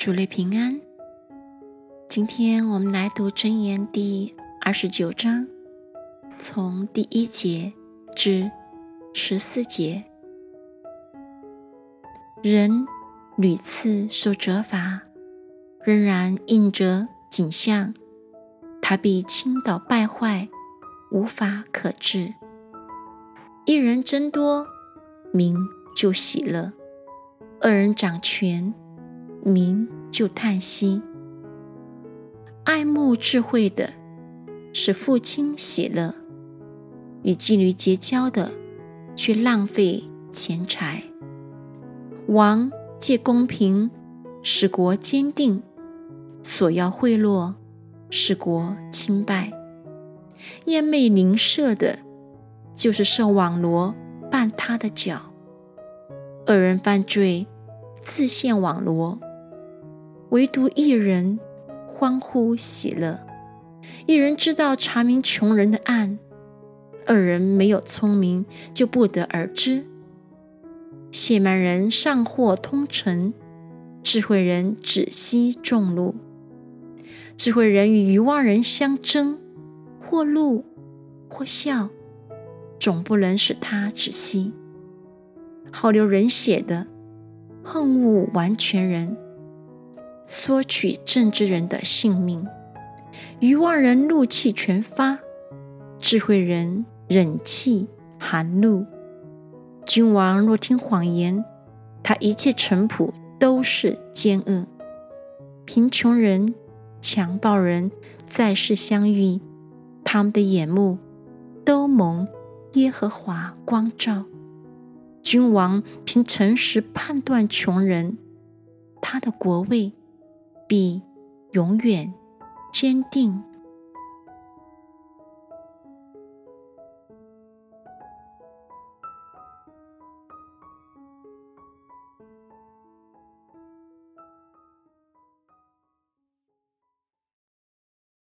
主内平安。今天我们来读箴言第二十九章，从第一节至十四节。人屡次受责罚，仍然应着景象，他必倾倒败坏，无法可治。一人增多，民就喜乐；二人掌权，民就叹息。爱慕智慧的，使父亲喜乐；与妓女结交的，却浪费钱财。王借公平，使国坚定；索要贿赂，使国倾败。厌魅邻舍的，就是设网罗绊他的脚。二人犯罪，自陷网罗。唯独一人欢呼喜乐，一人知道查明穷人的案，二人没有聪明，就不得而知。谢满人上获通城，智慧人止息众怒。智慧人与愚妄人相争，或怒或笑，总不能使他止息。好流人血的，恨恶完全人。索取正直人的性命，愚妄人怒气全发，智慧人忍气含怒。君王若听谎言，他一切臣仆都是奸恶。贫穷人、强暴人在世相遇，他们的眼目都蒙耶和华光照。君王凭诚实判断穷人，他的国位。比永远坚定。